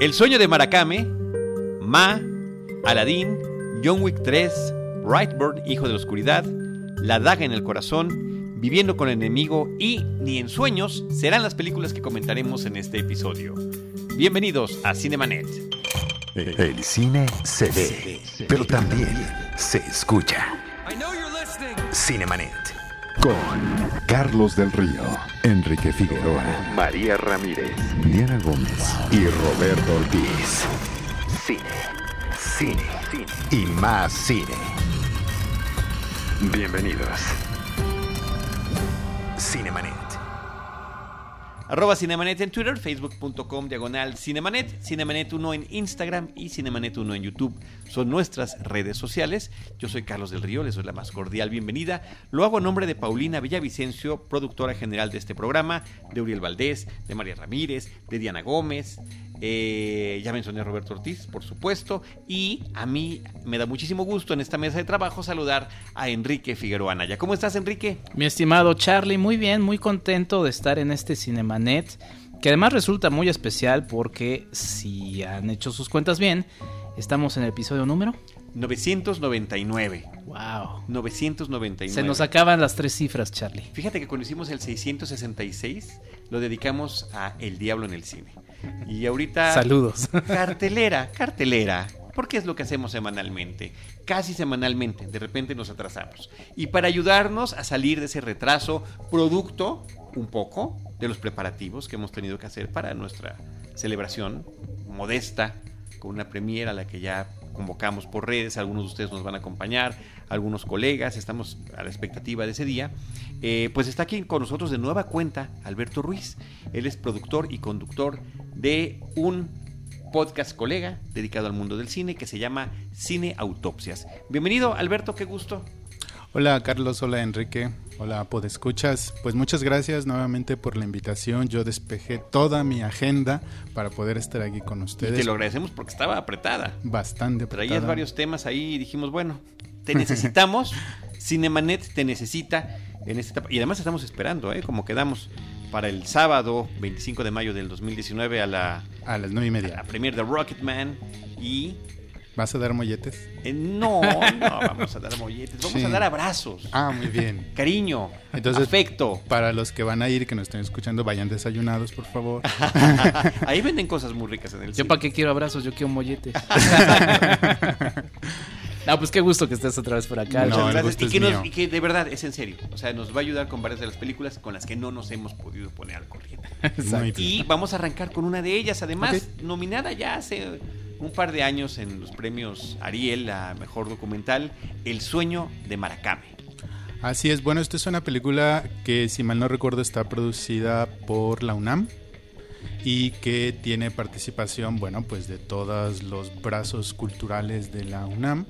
El sueño de Maracame, Ma, Aladdin, John Wick 3, Brightburn, Hijo de la Oscuridad, La Daga en el Corazón, Viviendo con el Enemigo y Ni en Sueños serán las películas que comentaremos en este episodio. Bienvenidos a Cinemanet. El cine se ve, pero también se escucha. Cinemanet. Con Carlos del Río, Enrique Figueroa, María Ramírez, Diana Gómez y Roberto Ortiz. Cine, cine, cine y más cine. Bienvenidos. Cinemanet. Arroba Cinemanet en Twitter, facebook.com diagonal Cinemanet, Cinemanet1 en Instagram y Cinemanet1 en YouTube. Son nuestras redes sociales. Yo soy Carlos del Río, les doy la más cordial bienvenida. Lo hago en nombre de Paulina Villavicencio, productora general de este programa, de Uriel Valdés, de María Ramírez, de Diana Gómez, eh, ya mencioné a Roberto Ortiz, por supuesto. Y a mí me da muchísimo gusto en esta mesa de trabajo saludar a Enrique Figueroa Anaya. ¿Cómo estás, Enrique? Mi estimado Charlie, muy bien, muy contento de estar en este Cinemanet, que además resulta muy especial porque si han hecho sus cuentas bien, estamos en el episodio número 999. Wow. 999. Se nos acaban las tres cifras, Charlie. Fíjate que cuando hicimos el 666 lo dedicamos a El Diablo en el cine. Y ahorita... Saludos. Cartelera, cartelera. Porque es lo que hacemos semanalmente. Casi semanalmente. De repente nos atrasamos. Y para ayudarnos a salir de ese retraso, producto un poco de los preparativos que hemos tenido que hacer para nuestra celebración modesta, con una premiera a la que ya convocamos por redes, algunos de ustedes nos van a acompañar, algunos colegas, estamos a la expectativa de ese día. Eh, pues está aquí con nosotros de nueva cuenta Alberto Ruiz. Él es productor y conductor de un podcast colega dedicado al mundo del cine que se llama Cine Autopsias. Bienvenido Alberto, qué gusto. Hola Carlos, hola Enrique, hola Podescuchas. Pues muchas gracias nuevamente por la invitación. Yo despejé toda mi agenda para poder estar aquí con ustedes. Y te lo agradecemos porque estaba apretada. Bastante apretada. Traías varios temas ahí y dijimos, bueno, te necesitamos. Cinemanet te necesita en esta etapa. Y además estamos esperando, ¿eh? Como quedamos para el sábado 25 de mayo del 2019 a la... A las nueve y media. A la premier de Rocketman y ¿Vas a dar molletes? Eh, no, no vamos a dar molletes, vamos Sí. a dar abrazos, Ah, muy bien. cariño, Entonces- afecto. Para los que van a ir, que nos estén escuchando, vayan desayunados, por favor. Ahí venden cosas muy ricas en el Yo cine. para qué quiero abrazos, yo quiero molletes. no, pues qué gusto que estés otra vez por acá. No, Muchas gracias. y, que nos- mío. y que de verdad es en serio. O sea, nos va a ayudar con varias de las películas con las que no nos hemos podido poner al corriente. Bien. Y vamos a arrancar con una de ellas, además, nominada ya hace un par de años en los premios Ariel a Mejor Documental, El Sueño de Maracame. Así es, bueno, esta es una película que, si mal no recuerdo, está producida por la UNAM y que tiene participación, bueno, pues de todos los brazos culturales de la UNAM.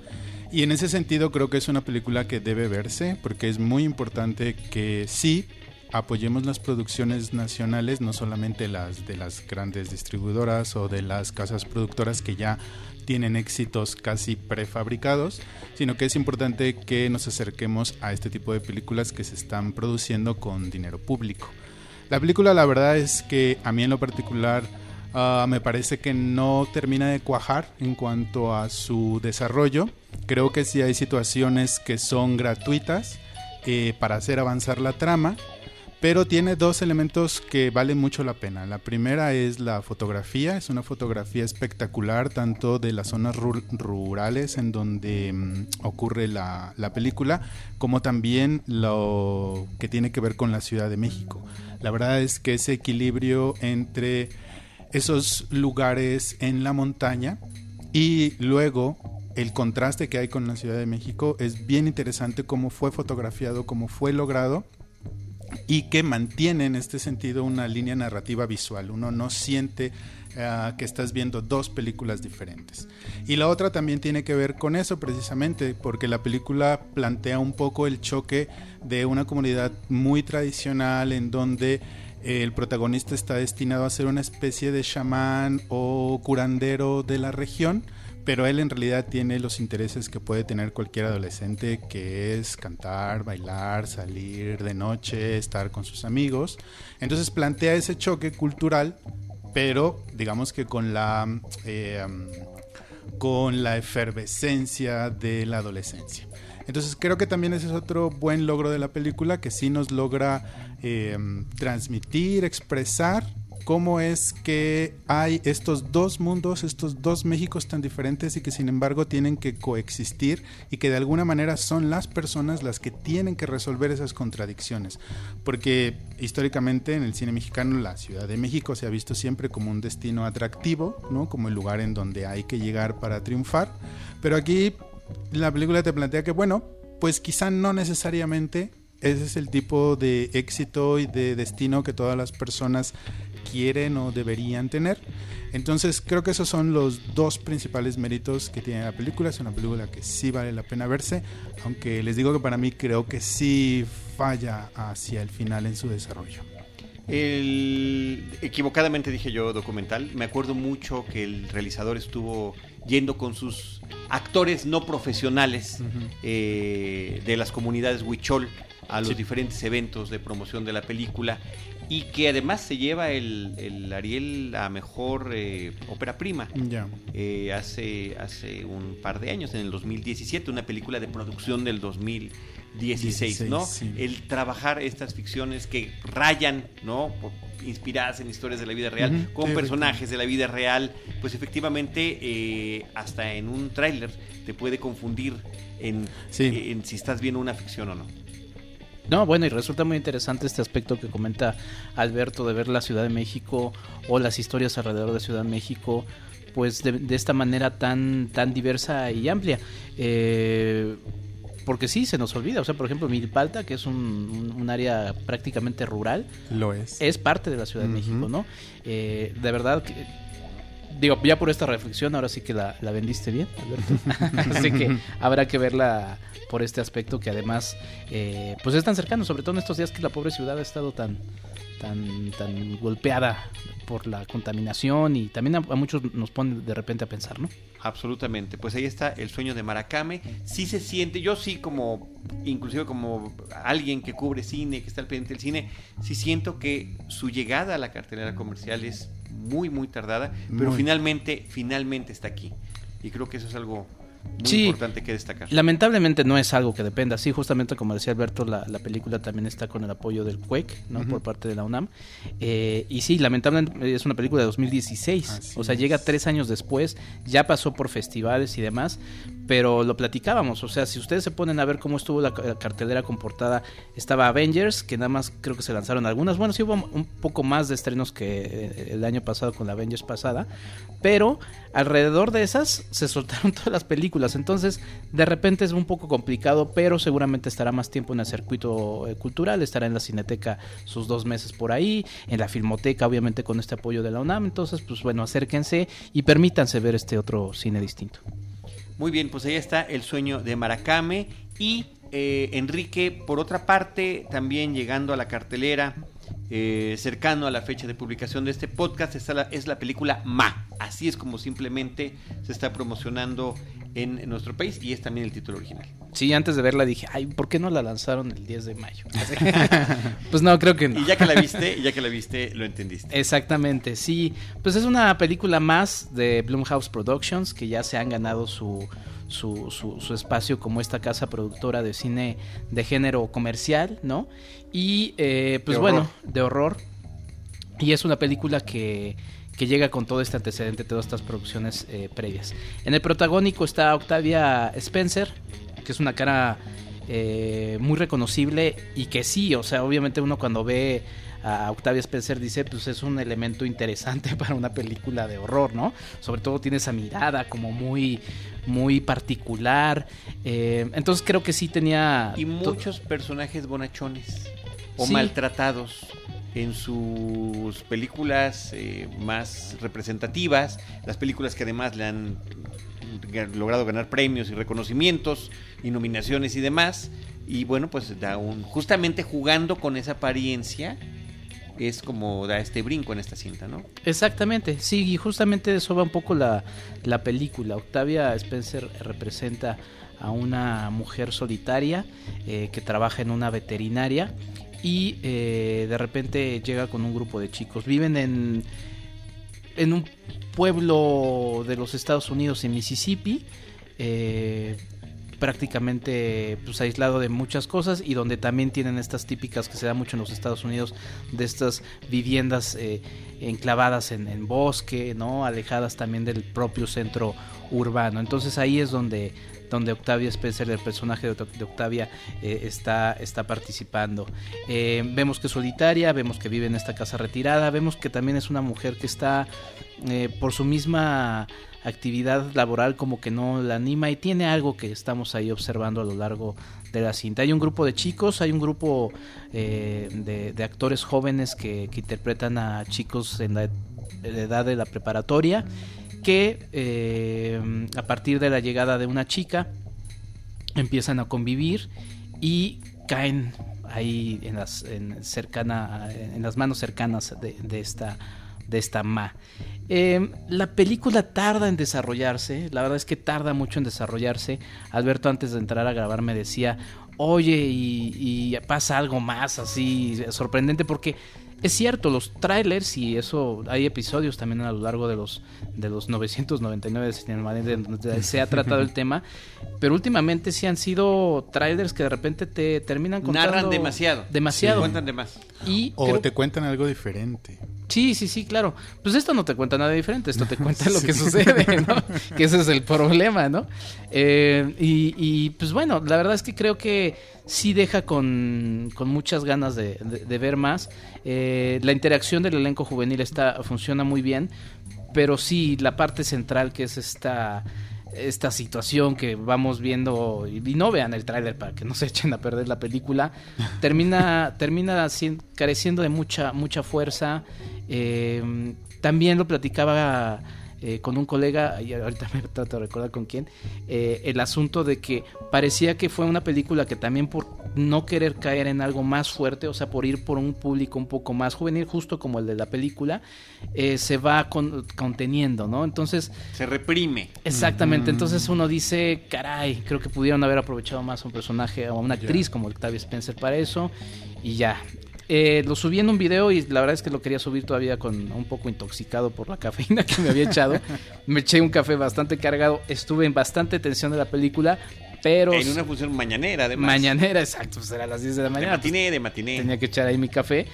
Y en ese sentido creo que es una película que debe verse porque es muy importante que sí apoyemos las producciones nacionales, no solamente las de las grandes distribuidoras o de las casas productoras que ya tienen éxitos casi prefabricados, sino que es importante que nos acerquemos a este tipo de películas que se están produciendo con dinero público. La película la verdad es que a mí en lo particular ah, me parece que no termina de cuajar en cuanto a su desarrollo. Creo que sí hay situaciones que son gratuitas eh, para hacer avanzar la trama, pero tiene dos elementos que valen mucho la pena. La primera es la fotografía, es una fotografía espectacular tanto de las zonas ru- rurales en donde mm, ocurre la, la película, como también lo que tiene que ver con la Ciudad de México. La verdad es que ese equilibrio entre esos lugares en la montaña y luego el contraste que hay con la Ciudad de México es bien interesante cómo fue fotografiado, cómo fue logrado y que mantiene en este sentido una línea narrativa visual. Uno no siente ah, que estás viendo dos películas diferentes. Y la otra también tiene que ver con eso precisamente, porque la película plantea un poco el choque de una comunidad muy tradicional en donde el protagonista está destinado a ser una especie de chamán o curandero de la región, pero él en realidad tiene los intereses que puede tener cualquier adolescente, que es cantar, bailar, salir de noche, estar con sus amigos. Entonces plantea ese choque cultural pero digamos que con la, eh, con la efervescencia de la adolescencia. Entonces creo que también ese es otro buen logro de la película, que sí nos logra eh, transmitir, expresar cómo es que hay estos dos mundos, estos dos Méxicos tan diferentes y que sin embargo tienen que coexistir y que de alguna manera son las personas las que tienen que resolver esas contradicciones. Porque históricamente en el cine mexicano la Ciudad de México se ha visto siempre como un destino atractivo, ¿no? como el lugar en donde hay que llegar para triunfar. Pero aquí la película te plantea que, bueno, pues quizá no necesariamente ese es el tipo de éxito y de destino que todas las personas quieren o deberían tener. Entonces creo que esos son los dos principales méritos que tiene la película. Es una película que sí vale la pena verse, aunque les digo que para mí creo que sí falla hacia el final en su desarrollo. El, equivocadamente dije yo documental. Me acuerdo mucho que el realizador estuvo yendo con sus actores no profesionales eh, de las comunidades Huichol a los diferentes eventos de promoción de la película y que además se lleva el, Ariel a mejor eh, ópera prima. Eh, hace, hace un par de años, en el 2017, una película de producción del 2016, ¿no? El trabajar estas ficciones que rayan, ¿no? inspiradas en historias de la vida real, con personajes de la vida real, pues efectivamente eh, hasta en un tráiler te puede confundir en, en si estás viendo una ficción o no. No, bueno, y resulta muy interesante este aspecto que comenta Alberto de ver la Ciudad de México o las historias alrededor de Ciudad de México, pues de, esta manera tan, tan diversa y amplia. Eh, porque sí, se nos olvida. O sea, por ejemplo, Milpalta, que es un, área prácticamente rural, lo es. Es parte de la Ciudad de México, ¿no? Eh, de verdad, digo, ya por esta reflexión, ahora sí que la, vendiste bien, Alberto. Así que habrá que verla por este aspecto que además, eh, pues es tan cercano, sobre todo en estos días que la pobre ciudad ha estado tan, tan, tan golpeada por la contaminación y también a, muchos nos pone de repente a pensar, ¿no? Absolutamente, pues ahí está el sueño de Maracame, sí se siente, yo sí como, inclusive como alguien que cubre cine, que está al pendiente del cine, sí siento que su llegada a la cartelera comercial es muy, muy tardada, pero finalmente, finalmente está aquí. Y creo que eso es algo muy importante que destacar. Lamentablemente no es algo que dependa. Sí, justamente como decía Alberto, la, película también está con el apoyo del CUEC, ¿no? Por parte de la UNAM. Eh, y sí, lamentablemente es una película de 2016. o sea, llega tres años después, ya pasó por festivales y demás, pero lo platicábamos. O sea, si ustedes se ponen a ver cómo estuvo la, cartelera comportada, estaba Avengers, que nada más creo que se lanzaron algunas. Bueno, sí hubo un poco más de estrenos que eh, el año pasado con la Avengers pasada, pero alrededor de esas se soltaron todas las películas. Entonces, de repente es un poco complicado, pero seguramente estará más tiempo en el circuito eh, cultural, estará en la Cineteca sus dos meses por ahí, en la Filmoteca, obviamente con este apoyo de la UNAM. Entonces, pues bueno, acérquense y permítanse ver este otro cine distinto. Muy bien, pues ahí está el sueño de Maracame y eh, Enrique, por otra parte, también llegando a la cartelera, eh, cercano a la fecha de publicación de este podcast, es la película Ma. Así es como simplemente se está promocionando en, nuestro país y es también el título original. Sí, antes de verla dije, ay, ¿por qué no la lanzaron el 10 de mayo? pues no, creo que no. Y ya que la viste, ya que la viste, lo entendiste. Exactamente, sí. Pues es una película más de Blumhouse Productions que ya se han ganado su, su, su, espacio como esta casa productora de cine de género comercial, ¿no? Y eh, pues bueno, de horror. Y es una película que, que llega con todo este antecedente, todas estas producciones eh, previas. En el protagónico está Octavia Spencer, que es una cara eh, muy reconocible y que sí, o sea, obviamente uno cuando ve a Octavia Spencer dice, pues es un elemento interesante para una película de horror, ¿no? Sobre todo tiene esa mirada como muy, muy particular. Eh, entonces creo que sí tenía... Y muchos personajes bonachones o maltratados en sus películas eh, más representativas, las películas que además le han logrado ganar premios y reconocimientos y nominaciones y demás. Y bueno, pues da un, justamente jugando con esa apariencia es como da este brinco en esta cinta, ¿no? Exactamente, sí, y justamente eso va un poco la, la película. Octavia Spencer representa a una mujer solitaria eh, que trabaja en una veterinaria y eh, de repente llega con un grupo de chicos. Viven en en un pueblo de los Estados Unidos en Mississippi. Eh, prácticamente pues aislado de muchas cosas y donde también tienen estas típicas que se da mucho en los Estados Unidos de estas viviendas eh, enclavadas en, bosque, ¿no? Alejadas también del propio centro urbano. Entonces ahí es donde donde Octavia Spencer, el personaje de, Octavia, eh, está, está participando. Eh, vemos que es solitaria, vemos que vive en esta casa retirada, vemos que también es una mujer que está por su misma actividad laboral como que no la anima y tiene algo que estamos ahí observando a lo largo de la cinta. Hay un grupo de chicos, hay un grupo eh, de, actores jóvenes que, interpretan a chicos en la, edad de la preparatoria que eh, a partir de la llegada de una chica empiezan a convivir y caen ahí en las, en cercana, en las manos cercanas de, esta de esta Ma. Em, la película tarda en desarrollarse, la verdad es que tarda mucho en desarrollarse. Alberto antes de entrar a grabar me decía, oye, y, pasa algo más así sorprendente porque es cierto, los trailers y eso, hay episodios también a lo largo de los, de los 999 de Cinema donde se ha tratado el tema, pero últimamente sí han sido trailers que de repente te terminan contando... Narran demasiado. Demasiado. cuentan de más. Y o te cuentan algo diferente. Sí, sí, sí, claro. Pues esto no te cuenta nada diferente, esto te cuenta lo que sucede, ¿no? que ese es el problema, ¿no? Eh, y, pues bueno, la verdad es que creo que sí deja con, muchas ganas de, ver más. Eh, la interacción del elenco juvenil está, funciona muy bien, pero sí, la parte central que es esta esta situación que vamos viendo y, no vean el tráiler para que no se echen a perder la película termina termina careciendo de mucha mucha fuerza eh, también lo platicaba eh, con un colega, y ahorita me trato de recordar con quién, eh, el asunto de que parecía que fue una película que también por no querer caer en algo más fuerte, o sea, por ir por un público un poco más juvenil, justo como el de la película, eh, se va conteniendo, ¿no? Entonces... Se reprime. Exactamente, entonces uno dice, caray, creo que pudieron haber aprovechado más a un personaje o a una actriz como Octavia Spencer para eso, y ya, eh, lo subí en un video y la verdad es que lo quería subir todavía con un poco intoxicado por la cafeína que me había echado. me eché un café bastante cargado, estuve en bastante tensión de la película, pero... En una función mañanera, además. Mañanera, exacto, pues era a las 10 de la mañana. De matiné, de matiné. Tenía que echar ahí mi café.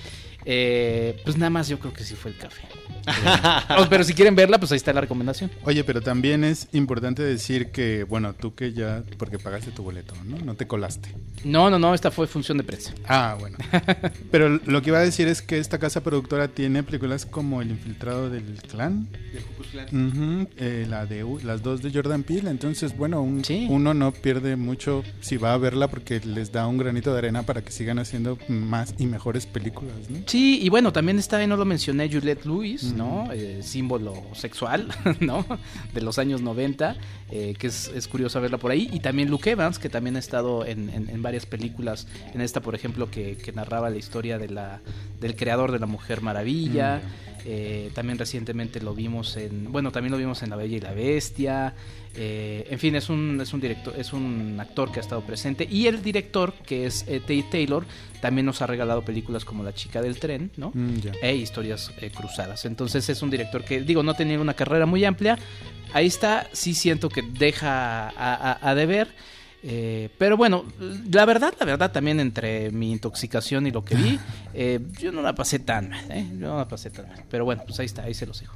Eh, pues nada más yo creo que sí fue el café. pero si quieren verla, pues ahí está la recomendación. Oye, pero también es importante decir que, bueno, tú que ya, porque pagaste tu boleto, ¿no? No te colaste. No, no, no, esta fue función de prensa. Ah, bueno. pero lo que iba a decir es que esta casa productora tiene películas como El infiltrado del clan. Eh, la de las dos de Jordan Peele. Entonces, bueno, uno no pierde mucho si va a verla porque les da un granito de arena para que sigan haciendo más y mejores películas, ¿no? Sí, y bueno, también está, no lo mencioné, Juliette Lewis, ¿no? Eh, símbolo sexual, ¿no? De los años 90, eh, que es, curioso verla por ahí. Y también Luke Evans, que también ha estado en, varias películas. En esta, por ejemplo, que, narraba la historia de la, del creador de la Mujer Maravilla. Eh, también recientemente lo vimos en, bueno, también lo vimos en La Bella y la Bestia. Eh, en fin, es un, es un director, es un actor que ha estado presente. Y el director, que es eh, Tate Taylor, también nos ha regalado películas como La chica del tren, ¿no? Mm, e historias cruzadas. Entonces es un director que, digo, no tenía una carrera muy amplia. Ahí está, sí siento que deja a, a deber. Eh, pero bueno, la verdad, la verdad, también entre mi intoxicación y lo que vi, eh, yo no la pasé tan mal, ¿eh? Yo no la pasé tan mal. Pero bueno, pues ahí está, ahí se los dejo.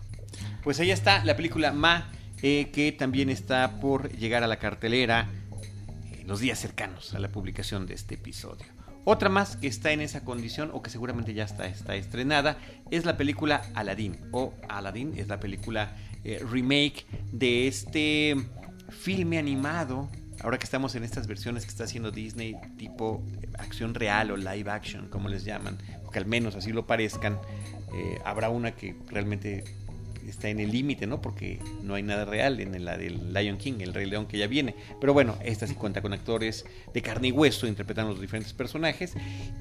Pues ahí está la película Ma, que también está por llegar a la cartelera en los días cercanos a la publicación de este episodio. Otra más que está en esa condición o que seguramente ya está, está estrenada es la película Aladdin o Aladdin es la película remake de este filme animado ahora que estamos en estas versiones que está haciendo Disney, tipo acción real o live action, como les llaman, que al menos así lo parezcan, eh, habrá una que realmente está en el límite, ¿no? Porque no hay nada real en la del Lion King, el Rey León que ya viene. Pero bueno, esta sí cuenta con actores de carne y hueso interpretando los diferentes personajes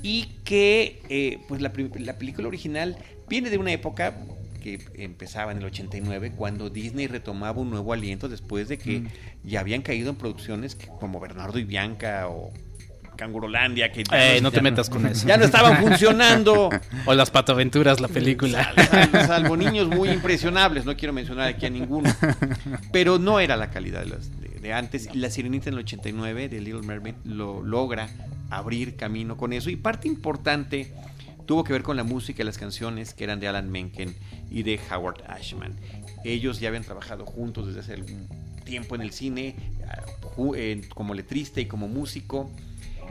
y que, eh, pues la, la película original viene de una época que empezaba en el 89, cuando Disney retomaba un nuevo aliento después de que mm. ya habían caído en producciones como Bernardo y Bianca o Cangurolandia, que eh, no, te metas con eso. Ya no estaban funcionando. o las patoaventuras, la película. Salvo, niños muy impresionables, no quiero mencionar aquí a ninguno. Pero no era la calidad de, de, antes. La Sirenita en el 89 de Little Mermaid lo logra abrir camino con eso. Y parte importante tuvo que ver con la música y las canciones que eran de Alan Menken y de Howard Ashman. Ellos ya habían trabajado juntos desde hace algún tiempo en el cine, ah, como letrista y como músico.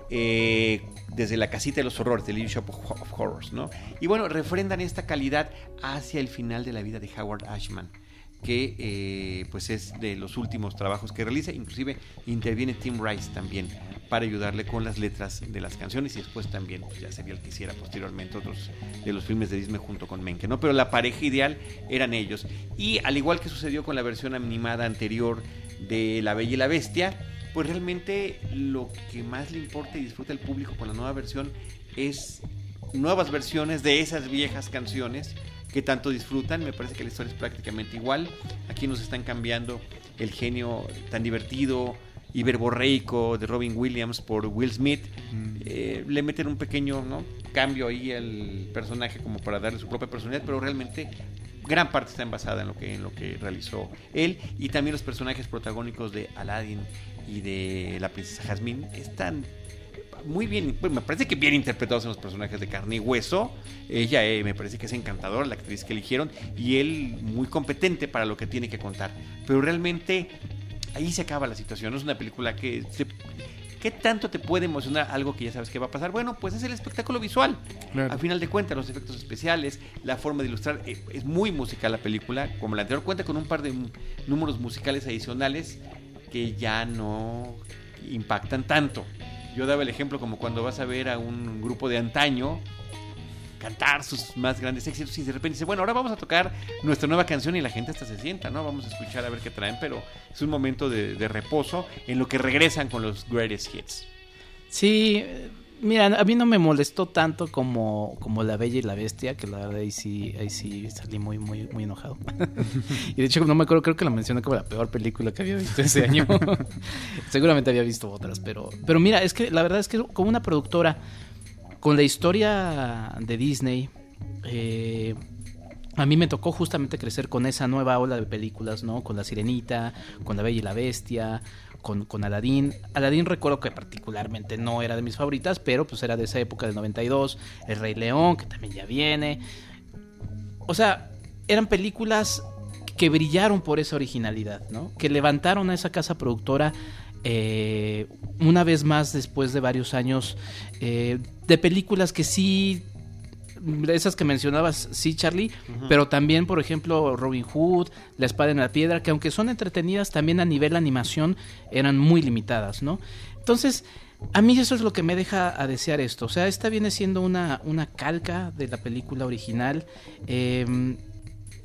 Eh, desde la casita de los horrores, del Shop of Horrors, ¿no? Y bueno, refrendan esta calidad hacia el final de la vida de Howard Ashman que eh, pues es de los últimos trabajos que realiza, inclusive interviene Tim Rice también para ayudarle con las letras de las canciones y después también pues, ya sería el que hiciera posteriormente otros de los filmes de Disney junto con Menke, ¿no? Pero la pareja ideal eran ellos. Y al igual que sucedió con la versión animada anterior de La Bella y la Bestia, pues realmente lo que más le importa y disfruta el público con la nueva versión es nuevas versiones de esas viejas canciones que tanto disfrutan. Me parece que la historia es prácticamente igual. Aquí nos están cambiando el genio tan divertido, y verborreico de Robin Williams por Will Smith. Mm. Eh, le meten un pequeño ¿no? cambio ahí al personaje como para darle su propia personalidad, pero realmente gran parte está basada en lo que en lo que realizó él y también los personajes protagónicos de Aladdin y de la princesa Jasmine están muy bien, pues, me parece que bien interpretados en los personajes de carne y hueso. Ella eh, me parece que es encantadora, la actriz que eligieron, y él muy competente para lo que tiene que contar. Pero realmente ahí se acaba la situación. No es una película que... ¿Qué tanto te puede emocionar algo que ya sabes que va a pasar? Bueno, pues es el espectáculo visual. Al final de cuentas, los efectos especiales, la forma de ilustrar, eh, es muy musical la película. Como la anterior cuenta con un par de números musicales adicionales que ya no impactan tanto. Yo daba el ejemplo como cuando vas a ver a un grupo de antaño cantar sus más grandes éxitos y de repente dice, bueno, ahora vamos a tocar nuestra nueva canción y la gente hasta se sienta, ¿no? Vamos a escuchar a ver qué traen, pero es un momento de, reposo en lo que regresan con los greatest hits. Sí, mira, a mí no me molestó tanto como, como La Bella y la Bestia, que la verdad ahí sí, ahí sí salí muy, muy, muy enojado. y de hecho, no me acuerdo, creo que la mencioné como la peor película que había visto ese año. Seguramente había visto otras, pero, pero mira, es que la verdad es que como una productora con la historia de Disney, eh, a mí me tocó justamente crecer con esa nueva ola de películas, ¿no? Con La Sirenita, con La Bella y la Bestia, con, con Aladdin. Aladdin recuerdo que particularmente no era de mis favoritas, pero pues era de esa época del 92. El Rey León, que también ya viene. O sea, eran películas que brillaron por esa originalidad, ¿no? Que levantaron a esa casa productora eh, una vez más después de varios años eh, de películas que sí esas que mencionabas, sí, Charlie, pero también, por ejemplo, Robin Hood, La Espada en la Piedra, que aunque son entretenidas, también a nivel animación eran muy limitadas, ¿no? Entonces, a mí eso es lo que me deja a desear esto. O sea, esta viene siendo una, una calca de la película original em,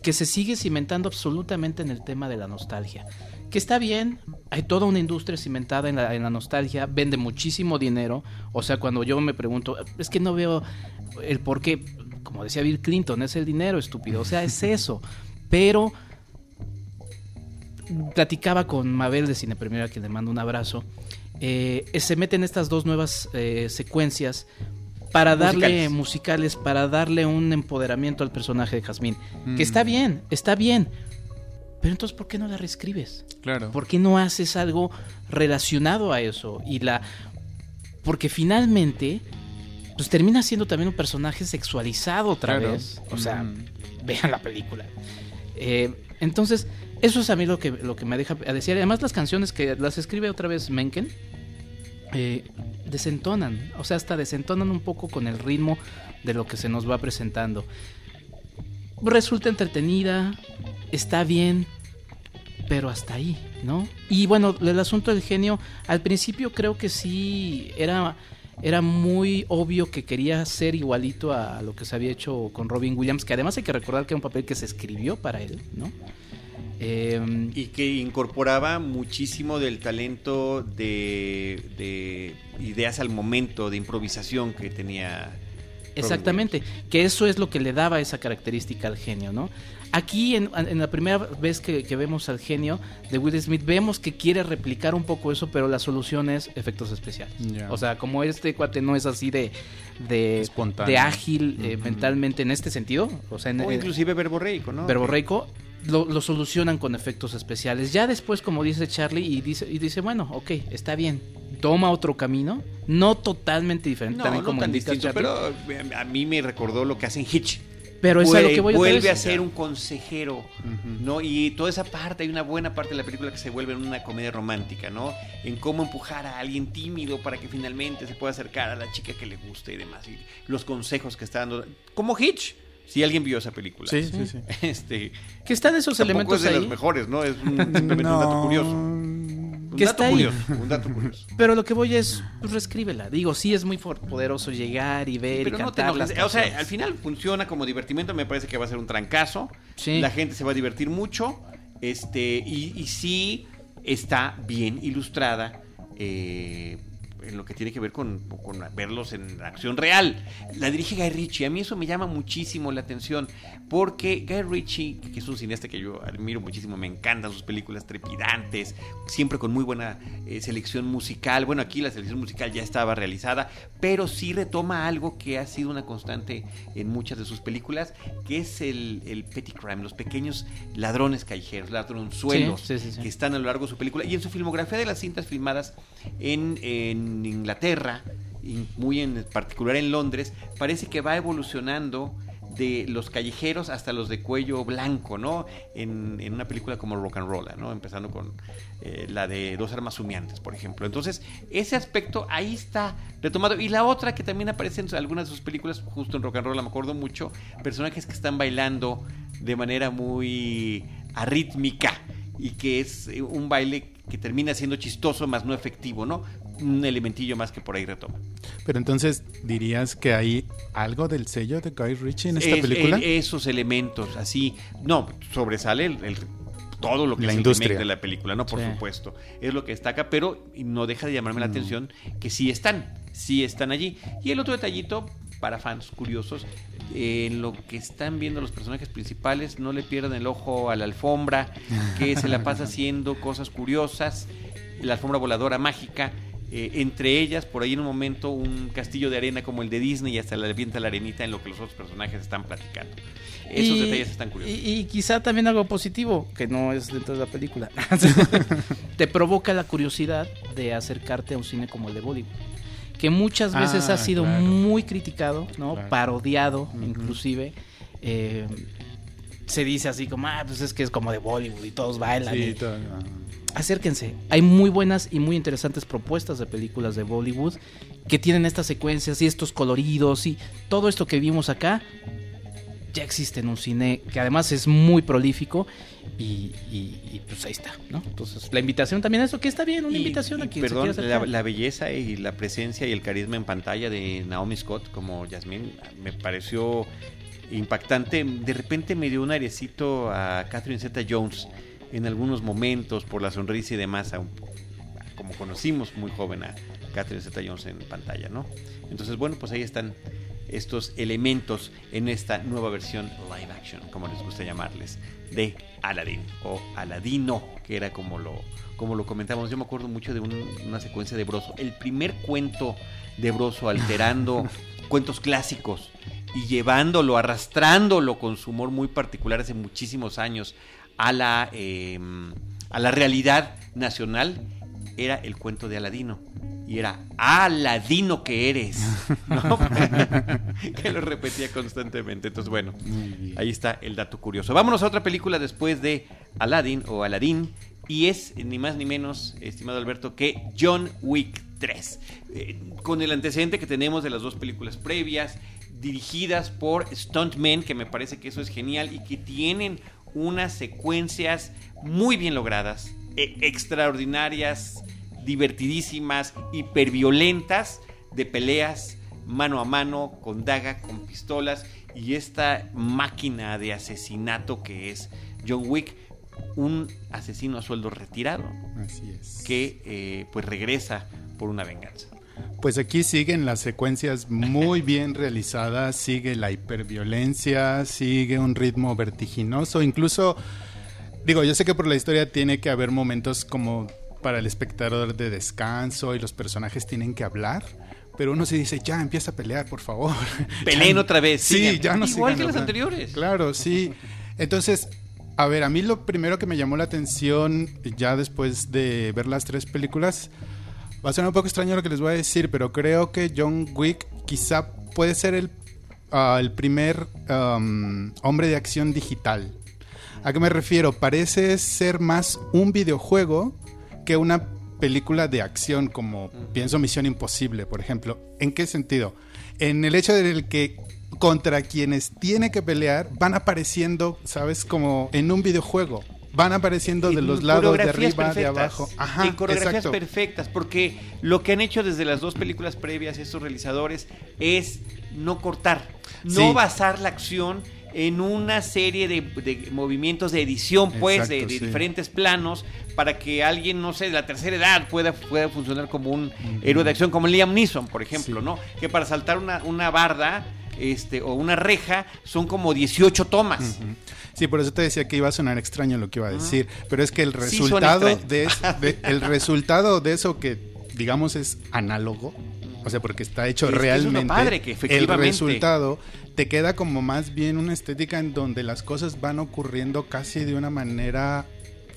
que se sigue cimentando absolutamente en el tema de la nostalgia que está bien, hay toda una industria cimentada en la, nostalgia, vende muchísimo dinero, o sea, cuando yo me pregunto, es que no veo el por qué, como decía Bill Clinton, es el dinero estúpido, o sea, es eso, pero platicaba con Mabel de Cine Primera, a quien le mando un abrazo, eh, se meten estas dos nuevas eh, secuencias para darle musicales. para darle un empoderamiento al personaje de Jazmín, que mm. está bien, está bien, pero entonces, ¿por qué no la reescribes? Claro. ¿Por qué no haces algo relacionado a eso? Y la. Porque finalmente. Pues termina siendo también un personaje sexualizado otra vez. O sea, mm. vean la película. Eh, entonces, eso es a mí lo que, lo que me deja a decir. Además, las canciones que las escribe otra vez Menken. Eh, desentonan, o sea, hasta desentonan un poco con el ritmo de lo que se nos va presentando. Resulta entretenida, está bien, pero hasta ahí, ¿no? Y bueno, el asunto del genio, al principio creo que sí era, era muy obvio que quería ser igualito a lo que se había hecho con Robin Williams, que además hay que recordar que era un papel que se escribió para él, ¿no? Em, y que incorporaba muchísimo del talento de, de ideas al momento, de improvisación que tenía Exactamente, que eso es lo que le daba esa característica al genio, ¿no? Aquí, en, la primera vez que, vemos al genio de Will Smith, vemos que quiere replicar un poco eso, pero la solución es efectos especiales. O sea, como este cuate no es así de, de, de ágil eh, mentalmente en este sentido. O, sea, o inclusive verborreico, ¿no? Verborreico. Lo, lo, solucionan con efectos especiales. Ya después, como dice Charlie, y dice, y dice bueno, ok, está bien. Toma otro camino, no totalmente diferente. No, también como tan distinto, pero eh, a mí me recordó lo que hacen Hitch. Pero es a lo que voy vuelve a ser un consejero, ¿no? Y toda esa parte, hay una buena parte de la película que se vuelve en una comedia romántica, ¿no? En cómo empujar a alguien tímido para que finalmente se pueda acercar a la chica que le guste y demás. Y los consejos que está dando. Como Hitch. Si alguien vio esa película. Sí, sí, sí. Este, que están esos elementos es de los mejores, ¿no? Es simplemente un dato curioso que está ahí. un dato curioso. Pero lo que voy es, pues reescríbela. Digo, sí es muy poderoso llegar y ver y cantar O sea, al final funciona como divertimento. Me parece que va a ser un trancazo. La gente se va a divertir mucho. Este, y, y sí está bien ilustrada. Eh, en lo que tiene que ver con, verlos en acción real. La dirige Guy Ritchie. A mí eso me llama muchísimo la atención porque Guy Ritchie, que es un cineasta que yo admiro muchísimo, me encantan sus películas trepidantes, siempre con muy buena eh, selección musical. Bueno, aquí la selección musical ya estaba realizada, pero sí retoma algo que ha sido una constante en muchas de sus películas, que es el, el petty crime, los pequeños ladrones callejeros, ladronzuelos que están a lo largo de su película. Y en su filmografía de las cintas filmadas en Inglaterra, y muy en particular en Londres, parece que va evolucionando de los callejeros hasta los de cuello blanco, ¿no? En, una película como Rock and Roll, ¿no? Empezando con eh, la de Dos Armas Humeantes, por ejemplo. Entonces, ese aspecto ahí está retomado. Y la otra que también aparece en algunas de sus películas, justo en Rock and Roll, me acuerdo mucho, personajes que están bailando de manera muy arrítmica y que es eh, un baile que termina siendo chistoso, más no efectivo, ¿no? Un elementillo más que por ahí retoma. Pero entonces, ¿dirías que hay algo del sello de Guy Ritchie en esta película? esos elementos, así, no, sobresale el, todo lo que la es industria de la película, ¿no? Por supuesto. Es lo que destaca, pero no deja de llamarme la atención que sí están, sí están allí. Y el otro detallito, para fans curiosos, en lo que están viendo los personajes principales, no le pierdan el ojo a la alfombra, que se la pasa haciendo cosas curiosas, la alfombra voladora mágica. Eh, entre ellas, por ahí en un momento, un castillo de arena como el de Disney y hasta la vienta la arenita en lo que los otros personajes están platicando. Esos detalles están curiosos. Y, quizá también algo positivo, que no es dentro de la película. Te provoca la curiosidad de acercarte a un cine como el de Bollywood que muchas veces ha ah, sido muy criticado, ¿no? Parodiado, inclusive. Eh, se dice así como, ah, pues es que es como de Bollywood y todos bailan. Acérquense. Hay muy buenas y muy interesantes propuestas de películas de Bollywood que tienen estas secuencias y estos coloridos y todo esto que vimos acá ya existe en un cine que además es muy prolífico y, pues ahí está, ¿no? Entonces la invitación también a eso, que está bien, una invitación aquí. Perdón, la, belleza y la presencia y el carisma en pantalla de Naomi Scott como Jasmine me pareció impactante. De repente me dio un airecito a Catherine Zeta Jones en algunos momentos por la sonrisa y demás, como conocimos muy joven a Catherine Zeta Jones en pantalla, ¿no? Entonces, bueno, pues ahí están estos elementos en esta nueva versión live action, como les gusta llamarles, de Aladdin o Aladino, que era como lo, como lo comentamos. Yo me acuerdo mucho de una secuencia de Broso. El primer cuento de Broso alterando cuentos clásicos y llevándolo, arrastrándolo con su humor muy particular hace muchísimos años a la, em, a la realidad nacional, era el cuento de Aladino y era Aladino que eres, que lo repetía constantemente. Entonces, bueno, ahí está el dato curioso. Vámonos a otra película después de Aladdin o Aladín y es ni más ni menos, estimado Alberto, que John Wick 3. Eh, con el antecedente que tenemos de las dos películas previas, dirigidas por stuntmen, que me parece que eso es genial y que tienen unas secuencias muy bien logradas, e extraordinarias divertidísimas, hiperviolentas, de peleas mano a mano, con daga, con pistolas, y esta máquina de asesinato que es John Wick, un asesino a sueldo retirado, Así es. que eh, pues regresa por una venganza. Pues aquí siguen las secuencias muy bien realizadas, sigue la hiperviolencia, sigue un ritmo vertiginoso, incluso, digo, yo sé que por la historia tiene que haber momentos como para el espectador de descanso y los personajes tienen que hablar, pero uno se dice, ya, empieza a pelear, por favor. Peleen otra vez. Sí, ya no Igual que las anteriores. Claro, sí. Entonces, a ver, a mí lo primero que me llamó la atención ya después de ver las tres películas, va a ser un poco extraño lo que les voy a decir, pero creo que John Wick quizá puede ser el, ah, el primer um, hombre de acción digital. ¿A qué me refiero? Parece ser más un videojuego que una película de acción como pienso Misión Imposible, por ejemplo. ¿En qué sentido? En el hecho de que contra quienes tiene que pelear van apareciendo, ¿sabes? Como en un videojuego. Van apareciendo de los lados, de arriba, de abajo. Ajá, en coreografías perfectas, porque lo que han hecho desde las dos películas previas estos realizadores es no cortar, no basar la acción en una serie de, movimientos de edición, pues, de, diferentes planos, para que alguien, no sé, de la tercera edad pueda, pueda funcionar como un héroe de acción, como Liam Neeson, por ejemplo, ¿no? Que para saltar una, una barda este, o una reja son como 18 tomas. Sí, por eso te decía que iba a sonar extraño lo que iba a decir, pero es que el resultado de, el resultado de eso que digamos es análogo, o sea, porque está hecho realmente padre, que efectivamente... el resultado te queda como más bien una estética en donde las cosas van ocurriendo casi de una manera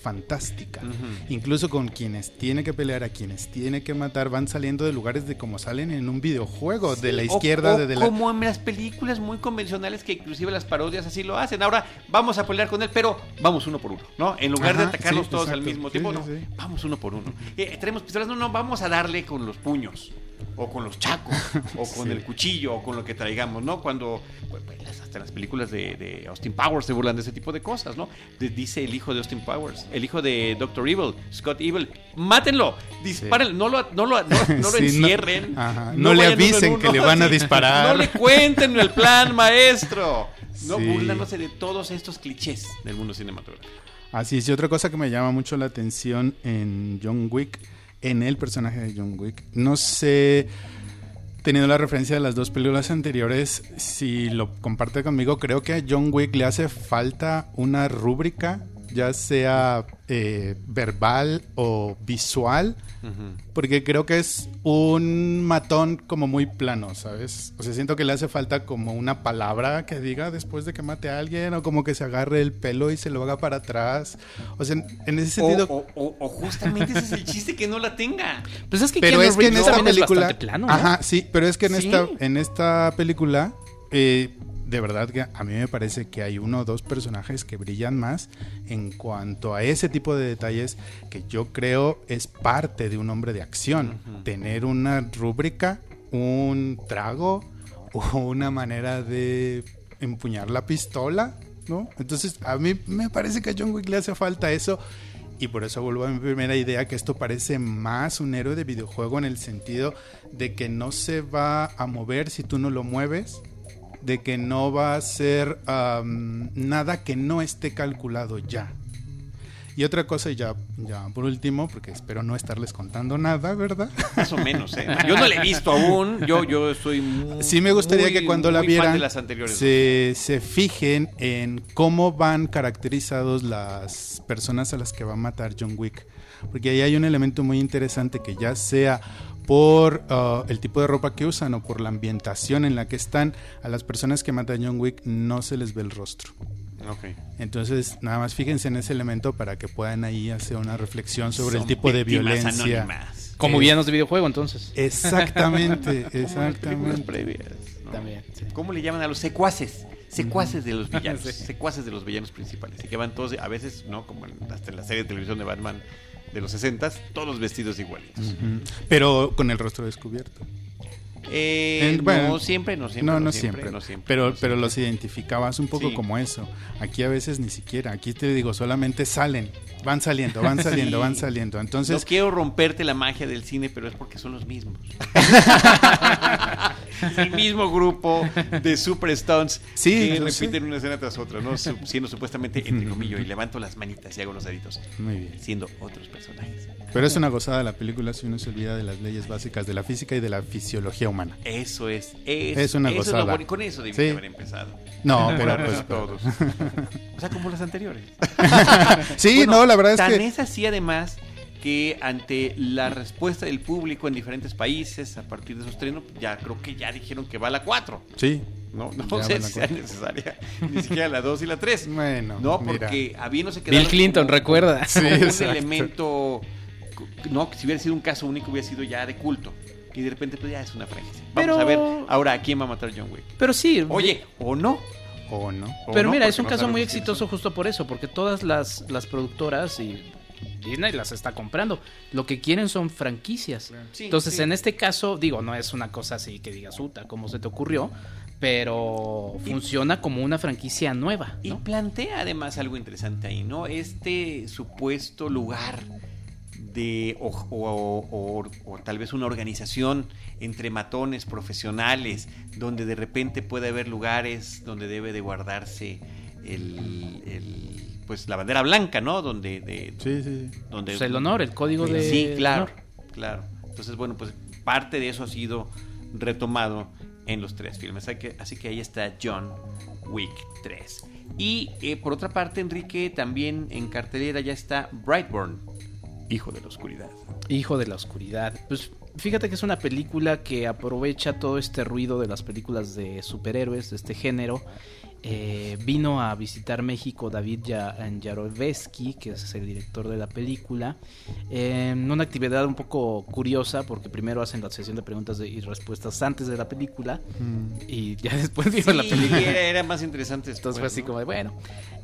fantástica. Incluso con quienes tiene que pelear, a quienes tiene que matar, van saliendo de lugares de como salen en un videojuego, de la izquierda, de, la... Como en las películas muy convencionales que inclusive las parodias así lo hacen. Ahora vamos a pelear con él, pero vamos uno por uno, ¿no? En lugar de atacarlos todos al mismo tiempo, no, vamos uno por uno. Eh, tenemos pistolas, no, no, vamos a darle con los puños o con los chacos, o con el cuchillo, o con lo que traigamos, ¿no? Cuando, pues, pues, hasta las películas de, Austin Powers se burlan de ese tipo de cosas, ¿no? dice el hijo de Austin Powers, el hijo de Doctor Evil, Scott Evil, mátenlo, dispárenlo, no lo, no lo, no, lo encierren. No, le avisen que le van a disparar. no le cuenten el plan, maestro. No burlándose de todos estos clichés del mundo cinematográfico. Así es, y otra cosa que me llama mucho la atención en John Wick en el personaje de John Wick. No sé, teniendo la referencia de las dos películas anteriores, si lo comparte conmigo, creo que a John Wick le hace falta una rúbrica ya sea eh, verbal o visual, porque creo que es un matón como muy plano, ¿sabes? O sea, siento que le hace falta como una palabra que diga después de que mate a alguien, o como que se agarre el pelo y se lo haga para atrás. O sea, en ese sentido... O, justamente ese es el chiste que no la tenga. Pues es que, pero es que en esta película... plano, Ajá, sí, pero es que en, esta, en esta película... Eh, de verdad que a mí me parece que hay uno o dos personajes que brillan más en cuanto a ese tipo de detalles que yo creo es parte de un hombre de acción. Tener una rúbrica, un trago o una manera de empuñar la pistola, ¿no? Entonces a mí me parece que a John Wick le hace falta eso. Y por eso vuelvo a mi primera idea, que esto parece más un héroe de videojuego en el sentido de que no se va a mover si tú no lo mueves, de que no va a ser nada que no esté calculado ya. Y otra cosa, y ya, ya por último, porque espero no estarles contando nada, ¿verdad? Más o menos, ¿eh? Yo no la he visto aún, yo, yo estoy muy, Sí me gustaría que cuando la vieran las. Se, se fijen en cómo van caracterizados las personas a las que va a matar John Wick. Porque ahí hay un elemento muy interesante que ya sea por uh, el tipo de ropa que usan o por la ambientación en la que están, a las personas que matan John Wick no se les ve el rostro. Okay. Entonces, nada más fíjense en ese elemento para que puedan ahí hacer una reflexión sobre el tipo de violencia. Como villanos de videojuego, entonces. Exactamente, exactamente. Previas, También. ¿Cómo le llaman a los secuaces? Secuaces de los villanos, secuaces de los villanos principales. Y que van todos, a veces, ¿no? Como hasta en la serie de televisión de Batman, de los 60 todos vestidos igualitos. Pero con el rostro descubierto. Eh, no siempre, no siempre. No, siempre, Pero, pero los identificabas un poco como eso. Aquí a veces ni siquiera. Aquí te digo, solamente salen. Van saliendo, van saliendo, van saliendo. Entonces. No quiero romperte la magia del cine, pero es porque son los mismos. es el mismo grupo de super stunts Sí, que repiten una escena tras otra, ¿no? Siendo supuestamente, entre comillas, y levanto las manitas y hago los deditos, Muy bien. siendo otros personajes. Pero es una gozada la película si uno se olvida de las leyes básicas de la física y de la fisiología humana. Eso es, es, Es una eso lo gozada. bueno, con eso Sí. haber empezado. No, pero Para pues... todos. O sea, como las anteriores. Sí, Bueno, no, la verdad tan es que... es así además que ante la respuesta del público en diferentes países a partir de su estreno, ya creo que ya dijeron que va la 4. Sí. No, no sé si sea necesaria ni siquiera la 2 y la 3. Bueno, No, mira. porque habiéndose quedado Bill Clinton, como- recuerda. Sí, como un exacto. elemento no, que si hubiera sido un caso único hubiera sido ya de culto. Y de repente pues ya es una franquicia. Vamos Pero- a ver ahora a quién va a matar John Wick. Pero sí. Oye, o no. O no. o Pero no, mira, es un no caso muy exitoso justo por eso, porque todas las, las productoras y Disney las está comprando. Lo que quieren son franquicias. Sí, Entonces, sí. en este caso, digo, no es una cosa así que digas, uta, ¿cómo se te ocurrió? Pero Y- funciona como una franquicia nueva, Y plantea además algo interesante ahí, ¿no? Este supuesto lugar de o, o- o- o tal vez una organización entre matones profesionales donde de repente puede haber lugares donde debe de guardarse el, el, pues la bandera blanca, ¿no? Donde de, Sí, sí, sí. donde Pues el honor, el código de sí, claro, honor. claro. Entonces, bueno, pues parte de eso ha sido retomado en los tres filmes. Así que, así que ahí está John Wick 3. Y eh, por otra parte, Enrique, también en cartelera ya está Brightburn, Hijo de la Oscuridad. Hijo de la Oscuridad. Pues fíjate que es una película que aprovecha todo este ruido de las películas de superhéroes, de este género. Eh, vino a visitar México David Yarovesky, que es el director de la película, en una actividad un poco curiosa, porque primero hacen la sesión de preguntas y respuestas antes de la película, y ya después la Sí, película. era, era más interesante. Entonces fue después, así ¿no? como de, bueno.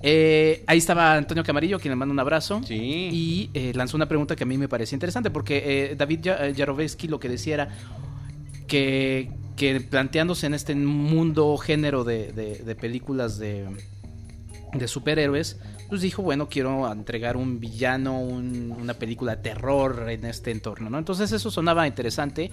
Eh, ahí estaba Antonio Camarillo, quien le manda un abrazo. Sí. Y eh, lanzó una pregunta que a mí me parecía interesante, porque eh, David Yarovesky lo que decía era que, que planteándose en este mundo género de, de- de películas de, de superhéroes, pues dijo, bueno, quiero entregar un villano, un- una película de terror en este entorno, ¿no? Entonces eso sonaba interesante.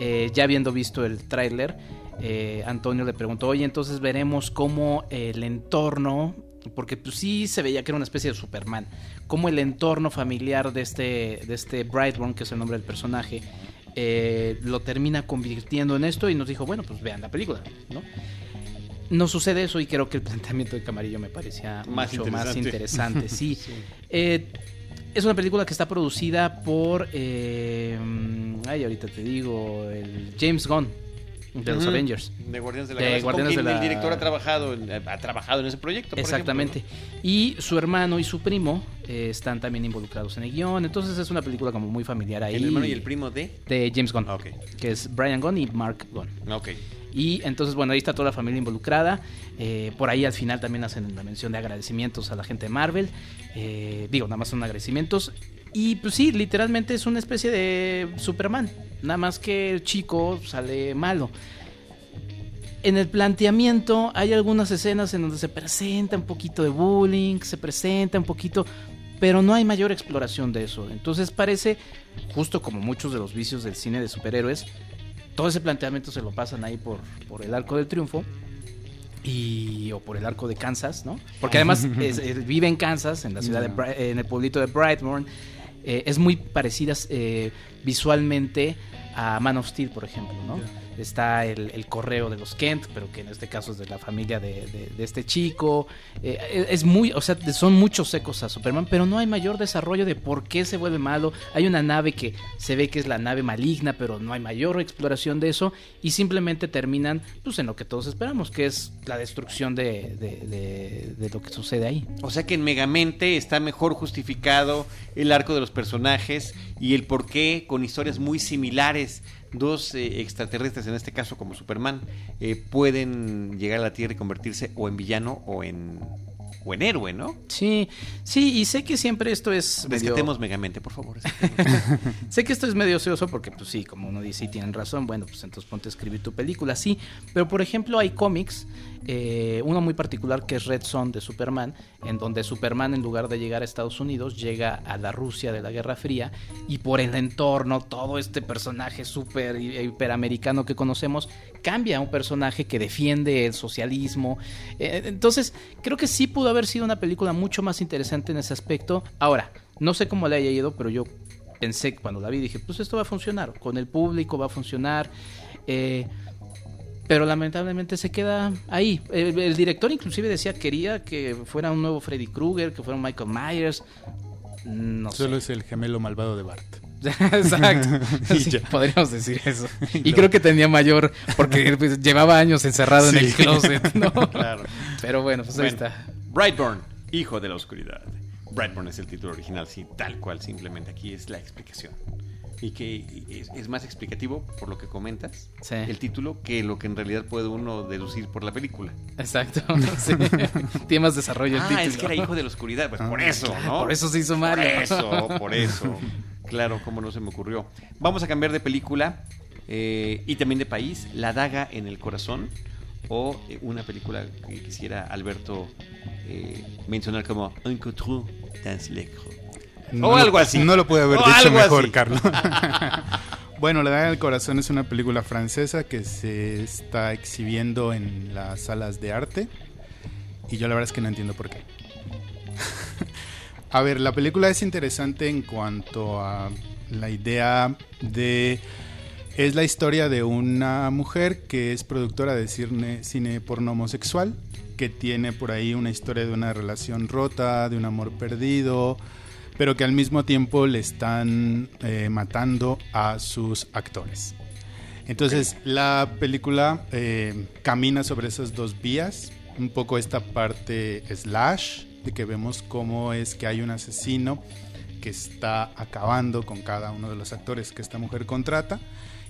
Eh, ya habiendo visto el tráiler, eh, Antonio le preguntó, oye, entonces veremos cómo el entorno, porque pues sí se veía que era una especie de Superman, cómo el entorno familiar de este, de este Brightburn, que es el nombre del personaje, eh, lo termina convirtiendo en esto y nos dijo, bueno, pues vean la película, ¿no? No sucede eso y creo que el planteamiento de Camarillo me parecía Más mucho más interesante. Sí. Eh, es una película que está producida por. eh, ay, ahorita te digo. El James Gunn de los. Avengers. De Guardianes de la De Galaxia. con Guardianes quien de la- el director ha trabajado, en- ha trabajado en ese proyecto. por Exactamente. ejemplo, Y su hermano y su primo eh, están también involucrados en el guion. Entonces es una película como muy familiar ¿no? ahí. El hermano y el primo de. De James Gunn. Ah, ok. Que es Brian Gunn y Mark Gunn. Ok. Y entonces, bueno, ahí está toda la familia involucrada. Eh, por ahí al final también hacen la mención de agradecimientos a la gente de Marvel. Eh, digo, nada más son agradecimientos. Y pues sí, literalmente es una especie de Superman. Nada más que el chico sale malo. En el planteamiento hay algunas escenas en donde se presenta un poquito de bullying, se presenta un poquito, pero no hay mayor exploración de eso. Entonces parece, justo como muchos de los vicios del cine de superhéroes, todo ese planteamiento se lo pasan ahí por, por el arco del triunfo y o por el arco de Kansas, ¿no? Porque además es- eh, vive en Kansas, en la ciudad de en el pueblito de Brightburn. Eh, es muy parecida eh, visualmente a Man of Steel, por ejemplo, ¿no? Está el, correo de los Kent, pero que en este caso es de la familia de, este chico. Eh, es- muy, o sea, son muchos ecos a Superman, pero no hay mayor desarrollo de por qué se vuelve malo. Hay una nave que se ve que es la nave maligna, pero no hay mayor exploración de eso. Y simplemente terminan, pues, en lo que todos esperamos, que es la destrucción de, de- de- de lo que sucede ahí. O sea que en Megamente está mejor justificado el arco de los personajes y el por qué, con historias muy similares, dos eh, extraterrestres, en este caso como Superman, eh, pueden llegar a la Tierra y convertirse o en villano o en, o en héroe, ¿no? Sí, sí, y sé que siempre esto es... medio- Rescatemos Megamente, por favor. Sé que esto es medio ocioso porque, pues sí, como uno dice y tienen razón, bueno, pues entonces ponte a escribir tu película, sí. Pero, por ejemplo, hay cómics, eh, uno muy particular que es Red Son de Superman, en donde Superman, en lugar de llegar a Estados Unidos, llega a la Rusia de la Guerra Fría y por el entorno, todo este personaje súper hi- hiperamericano que conocemos, cambia a un personaje que defiende el socialismo. Eh, entonces, creo que sí pudo haber sido una película mucho más interesante en ese aspecto. Ahora, no sé cómo le haya ido, pero yo pensé cuando la vi, dije, pues esto va a funcionar, con el público va a funcionar. Eh, pero lamentablemente se queda ahí. El, director inclusive decía que quería que fuera un nuevo Freddy Krueger, que fuera un Michael Myers. No Solo es el gemelo malvado de Bart. Exacto. podríamos decir eso. Y creo que tenía mayor, porque pues, llevaba años encerrado en el closet, ¿no? Claro. Pero bueno, pues ahí está. Brightburn, hijo de la oscuridad. Brightburn es el título original, sí, tal cual, simplemente aquí es la explicación y que es, más explicativo por lo que comentas el título que lo que en realidad puede uno deducir por la película. Exacto. Tiene más desarrollo el ah, es que era hijo de la oscuridad, pues por ah, eso, ¿no? Por eso se hizo Mario. Por eso, por eso. Claro, como no se me ocurrió. Vamos a cambiar de película eh, y también de país. La daga en el corazón o eh, una película que quisiera Alberto eh, mencionar como Un couture dans l'écran o algo así. No lo puede haber dicho mejor, Carlos. bueno, La Daga del Corazón es una película francesa que se está exhibiendo en las salas de arte. Y yo la verdad es que no entiendo por qué. a ver, la película es interesante en cuanto a la idea de... Es la historia de una mujer que es productora de cine, cine porno homosexual, que tiene por ahí una historia de una relación rota, de un amor perdido, pero que al mismo tiempo le están eh, matando a sus actores. Entonces la película eh, camina sobre esas dos vías, un poco esta parte slash, de que vemos cómo es que hay un asesino que está acabando con cada uno de los actores que esta mujer contrata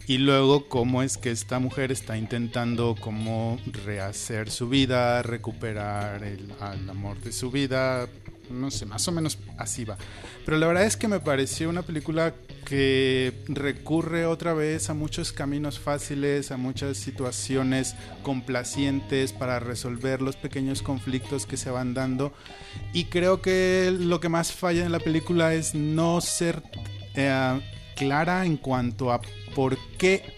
y luego cómo es que esta mujer está intentando cómo rehacer su vida, recuperar el, el amor de su vida, no sé, más o menos así va. Pero la verdad es que me pareció una película que recurre otra vez a muchos caminos fáciles, a muchas situaciones complacientes para resolver los pequeños conflictos que se van dando. Y creo que lo que más falla en la película es no ser eh, clara en cuanto a por qué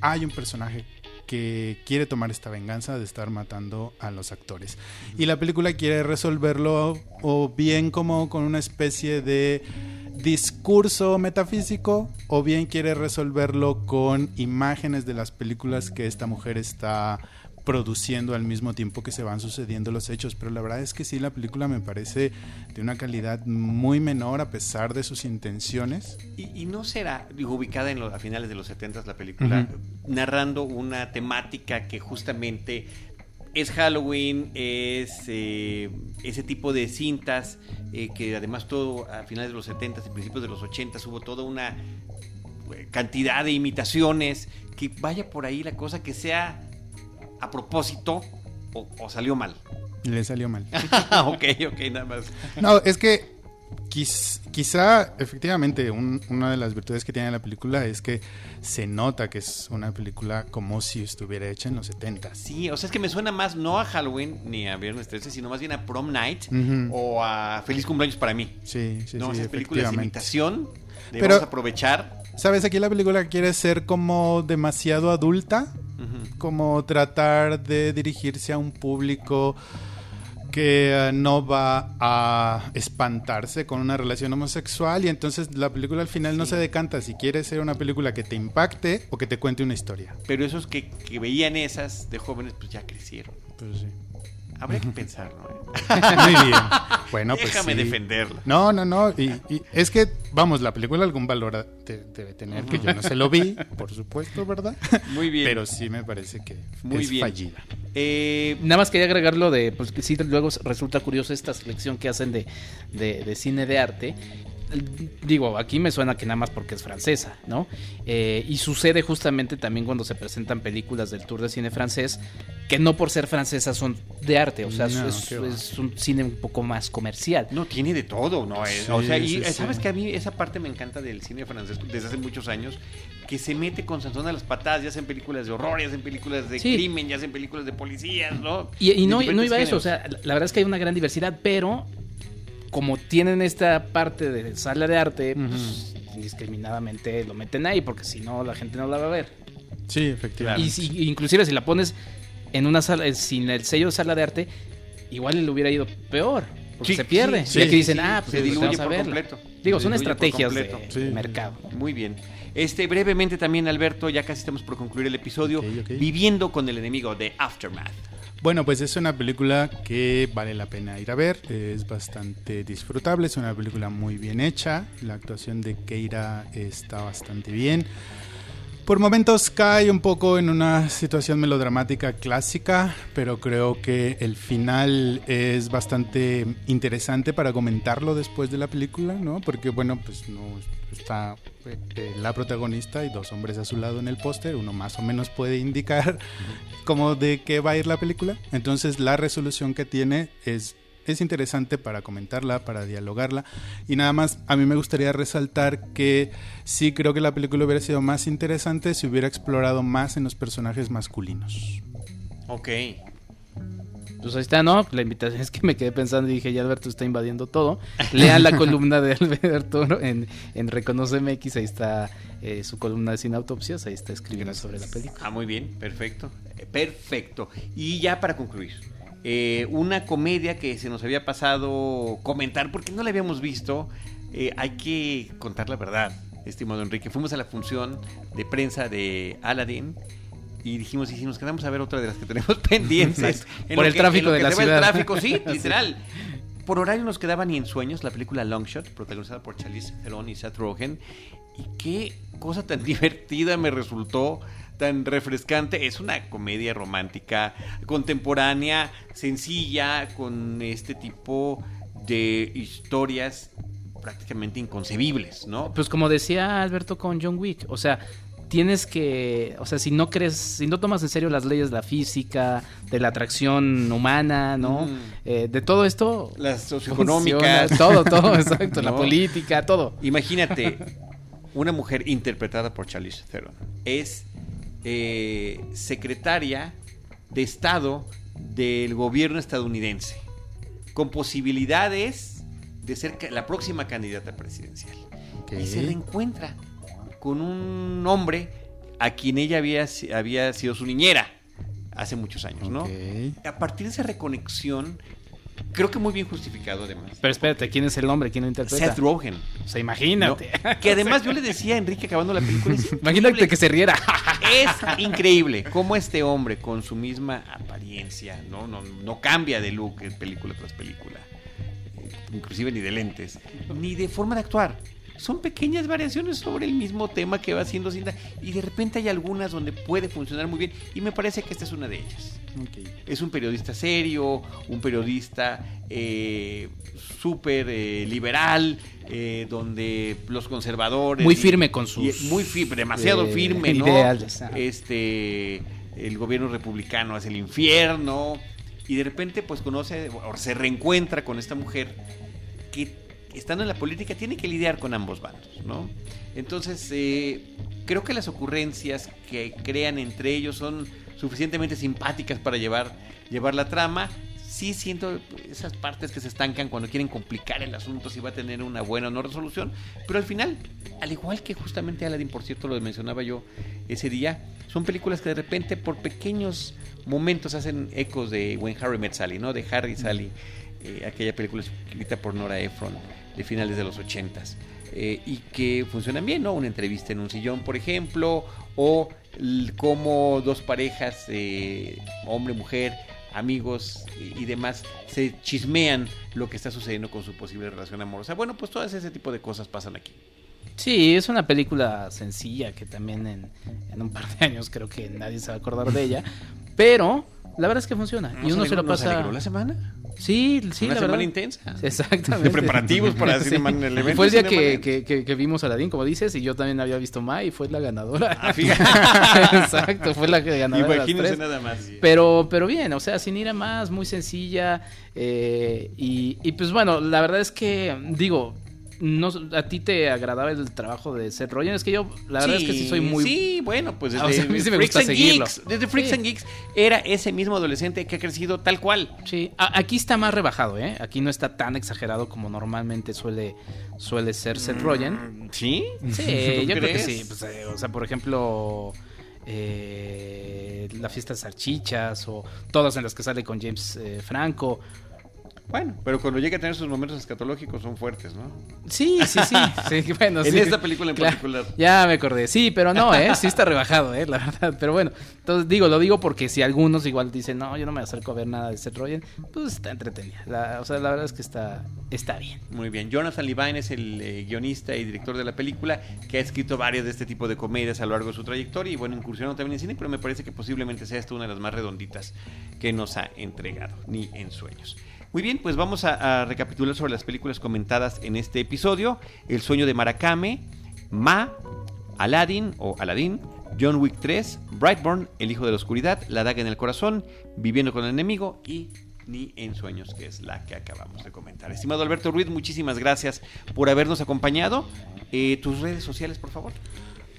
hay un personaje que quiere tomar esta venganza de estar matando a los actores. Y la película quiere resolverlo o bien como con una especie de discurso metafísico o bien quiere resolverlo con imágenes de las películas que esta mujer está produciendo al mismo tiempo que se van sucediendo los hechos. Pero la verdad es que sí, la película me parece de una calidad muy menor a pesar de sus intenciones. Y, no será digo, ubicada en a finales de los 70 la película, narrando una temática que justamente es Halloween, es eh, ese tipo de cintas, eh, que además todo a finales de los 70 y principios de los 80 hubo toda una eh, cantidad de imitaciones, que vaya por ahí la cosa que sea a propósito o, salió mal? Le salió mal. ok, ok, nada más. No, es que quizá, efectivamente, una de las virtudes que tiene la película es que se nota que es una película como si estuviera hecha en los 70. Sí, o sea, es que me suena más no a Halloween ni a Viernes 13, sino más bien a Prom Night o a Feliz Cumpleaños para mí. Sí, sí, no, sí. Esas películas de imitación, debemos Pero, aprovechar. ¿Sabes? Aquí la película quiere ser como demasiado adulta como tratar de dirigirse a un público que eh, no va a espantarse con una relación homosexual y entonces la película al final no se decanta si quiere ser una película que te impacte o que te cuente una historia. Pero esos que, que veían esas de jóvenes pues ya crecieron. Pues sí. Habría que pensarlo. Muy bien. Bueno, pues Déjame defenderlo. No, no, no. Y, es que, vamos, la película algún valor debe tener, que yo no se lo vi, por supuesto, ¿verdad? Muy bien. Pero sí me parece que Muy es fallida. Eh, Nada más quería agregarlo de, pues que sí, luego resulta curioso esta selección que hacen de, de cine de arte digo, aquí me suena que nada más porque es francesa, ¿no? Eh, y sucede justamente también cuando se presentan películas del Tour de Cine francés, que no por ser francesas son de arte, o sea, es, un cine un poco más comercial. No, tiene de todo, ¿no? o sea, y sabes que a mí esa parte me encanta del cine francés desde hace muchos años, que se mete con Sansón a las patadas, ya hacen películas de horror, ya hacen películas de crimen, ya hacen películas de policías, ¿no? Y, no, no iba a eso, o sea, la verdad es que hay una gran diversidad, pero como tienen esta parte de sala de arte, pues, indiscriminadamente lo meten ahí, porque si no, la gente no la va a ver. Sí, efectivamente. Y si, inclusive si la pones en una sala eh, sin el sello de sala de arte, igual le hubiera ido peor. Porque Sí, se pierde. sí, y aquí dicen, sí, ah, pues se diluye por verla. completo. Digo, Se son estrategias de, mercado. Muy bien. Este, brevemente también, Alberto, ya casi estamos por concluir el episodio, viviendo con el enemigo de Aftermath. Bueno, pues es una película que vale la pena ir a ver, es bastante disfrutable, es una película muy bien hecha, la actuación de Keira está bastante bien. Por momentos cae un poco en una situación melodramática clásica, pero creo que el final es bastante interesante para comentarlo después de la película, ¿no? Porque bueno, pues no está eh, la protagonista y dos hombres a su lado en el póster, uno más o menos puede indicar como de qué va a ir la película. Entonces la resolución que tiene es, es interesante para comentarla, para dialogarla. Y nada más, a mí me gustaría resaltar que sí creo que la película hubiera sido más interesante si hubiera explorado más en los personajes masculinos. Ok. Pues ahí está, ¿no? La invitación es que me quedé pensando y dije, ya Alberto está invadiendo todo. Lean la columna de Alberto en, en Reconoce MX, ahí está eh, su columna de Sin Autopsias, ahí está escribiendo sobre la película. Ah, muy bien, perfecto. Eh, Perfecto. Y ya para concluir, eh, una comedia que se nos había pasado comentar porque no la habíamos visto, eh, hay que contar la verdad, estimado Enrique. Fuimos a la función de prensa de Aladdin. Y dijimos, y si nos quedamos a ver otra de las que tenemos pendientes. en Por el tráfico en lo de que la va el ciudad. tráfico, sí, literal. Por horario nos quedaba ni en sueños la película Longshot, protagonizada por Charlize Theron y Seth Rogen. Y qué cosa tan divertida me resultó, tan refrescante. Es una comedia romántica, contemporánea, sencilla, con este tipo de historias prácticamente inconcebibles, ¿no? Pues como decía Alberto con John Wick, o sea, tienes que, o sea, si no crees, si no tomas en serio las leyes de la física, de la atracción humana, ¿no? Mm. Eh, de todo esto. Las socioeconómicas. Todo, todo, exacto. La política, todo. Imagínate, una mujer interpretada por Charlize Theron es eh, secretaria de Estado del gobierno estadounidense, con posibilidades de ser la próxima candidata presidencial. Y se reencuentra con un hombre a quien ella había, había sido su niñera hace muchos años, ¿no? A partir de esa reconexión, creo que muy bien justificado además. Pero espérate, ¿quién es el hombre? ¿Quién lo interpreta? Seth Rogen. O sea, imagínate. ¿no? Que además yo le decía a Enrique acabando la película, Imagínate que se riera. es increíble cómo este hombre con su misma apariencia, no, no, no cambia de look en película tras película, eh, inclusive ni de lentes, ni de forma de actuar. Son pequeñas variaciones sobre el mismo tema que va haciendo Cinta y de repente hay algunas donde puede funcionar muy bien y me parece que esta es una de ellas. Es un periodista serio, un periodista eh, súper eh, liberal, eh, donde los conservadores... Muy y- firme con sus, muy firme, demasiado eh, firme, ¿no? ideales, ajá. Este, el gobierno republicano hace el infierno y de repente pues conoce o se reencuentra con esta mujer estando en la política tiene que lidiar con ambos bandos, ¿no? Entonces, eh, creo que las ocurrencias que crean entre ellos son suficientemente simpáticas para llevar, llevar la trama. Sí siento esas partes que se estancan cuando quieren complicar el asunto, si va a tener una buena o no resolución, pero al final, al igual que justamente Aladdin, por cierto, lo mencionaba yo ese día, son películas que de repente por pequeños momentos hacen ecos de When Harry Met Sally, ¿no? De Harry Sally, eh, aquella película escrita por Nora Ephron de finales de los ochentas. eh, y que funcionan bien, ¿no? Una entrevista en un sillón, por ejemplo, o cómo dos parejas, eh, hombre, mujer, amigos y, y demás, se chismean lo que está sucediendo con su posible relación amorosa. Bueno, pues todas ese tipo de cosas pasan aquí. Sí, es una película sencilla que también en, en un par de años creo que nadie se va a acordar de ella. Pero la verdad es que funciona. y ¿Nos uno se lo nos pasa. alegró la semana? Sí, sí, Una la semana verdad. intensa. Exactamente. De preparativos para Sí. Cinema en el evento Fue el día que, que, que- que vimos Aladdin, como dices, y yo también había visto Mai y fue la ganadora. Ah, fíjate. Exacto, fue la que ganadora. Imagínense nada más. Pero, pero bien, o sea, sin ir a más, muy sencilla. eh, y, y pues bueno, la verdad es que, digo, no, a ti te agradaba el trabajo de Seth Rogen. Es que yo, la verdad es que sí soy muy. Sí, bueno, pues desde Ah, o sea, a mí sí me Freaks gusta and seguirlo. Geeks, desde Freaks Sí. and Geeks era ese mismo adolescente que ha crecido tal cual. Sí, a- aquí está más rebajado, ¿eh? Aquí no está tan exagerado como normalmente suele, suele ser Seth Rogen. ¿Sí? Sí, ¿Tú yo creo que sí. Pues, eh, o sea, por ejemplo, eh, La fiesta de salchichas o todas en las que sale con James eh, Franco. Bueno, pero cuando llega a tener sus momentos escatológicos son fuertes, ¿no? Sí, sí, sí. sí bueno, en sí. esta película en particular. Ya me acordé. Sí, pero no, ¿eh? Sí está rebajado, ¿eh? La verdad. Pero bueno, entonces digo, lo digo porque si algunos igual dicen, no, yo no me acerco a ver nada de Seth Rogen, pues está entretenida. La, o sea, la verdad es que está, está bien. Muy bien. Jonathan Levine es el eh, guionista y director de la película que ha escrito varias de este tipo de comedias a lo largo de su trayectoria y bueno, incursionó también en cine, pero me parece que posiblemente sea esta una de las más redonditas que nos ha entregado, ni en sueños. Muy bien, pues vamos a, recapitular sobre las películas comentadas en este episodio. El sueño de Maracame, Ma, Aladdin o Aladdin, John Wick 3, Brightburn, El hijo de la oscuridad, La daga en el corazón, Viviendo con el enemigo y Ni en sueños, que es la que acabamos de comentar. Estimado Alberto Ruiz, muchísimas gracias por habernos acompañado. Eh, tus redes sociales, por favor.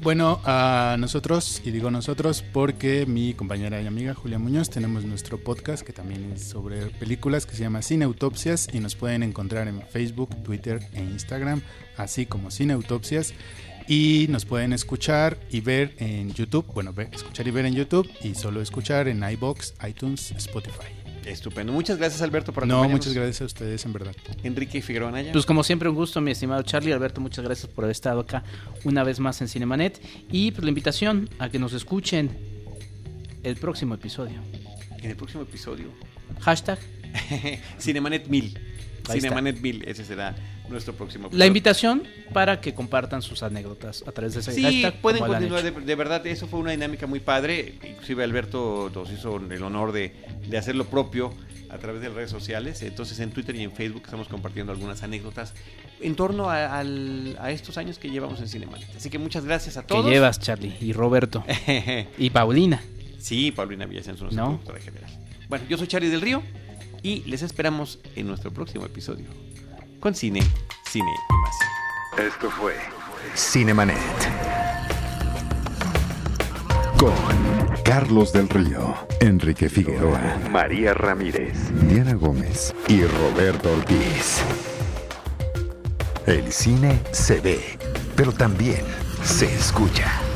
Bueno, a nosotros, y digo nosotros porque mi compañera y amiga Julia Muñoz tenemos nuestro podcast que también es sobre películas que se llama Cineautopsias y nos pueden encontrar en Facebook, Twitter e Instagram, así como Cineautopsias. Y nos pueden escuchar y ver en YouTube, bueno, escuchar y ver en YouTube y solo escuchar en iBox, iTunes, Spotify. Estupendo. Muchas gracias, Alberto, por No, muchas gracias a ustedes, en verdad. Enrique Figueroa Naya. Pues como siempre, un gusto, mi estimado Charlie. Alberto, muchas gracias por haber estado acá una vez más en Cinemanet. Y pues la invitación a que nos escuchen el próximo episodio. En el próximo episodio. Hashtag. Cinemanet 1000. Cinemanet 1000, ese será nuestro próximo episodio. La invitación para que compartan sus anécdotas a través de ese sí, hashtag. pueden continuar, de, de, verdad, eso fue una dinámica muy padre. Inclusive Alberto nos hizo el honor de, de hacer lo propio a través de redes sociales. Entonces en Twitter y en Facebook estamos compartiendo algunas anécdotas en torno a, a, a estos años que llevamos en Cinemanet. Así que muchas gracias a todos. Que llevas, Charlie, y Roberto. y Paulina. Sí, Paulina Villasenso, nuestra ¿No? productora general. Bueno, yo soy Charlie del Río y les esperamos en nuestro próximo episodio con cine, cine y más. Esto fue Cinemanet con Carlos del Río, Enrique Figueroa, María Ramírez, Diana Gómez y Roberto Ortiz. El cine se ve, pero también se escucha.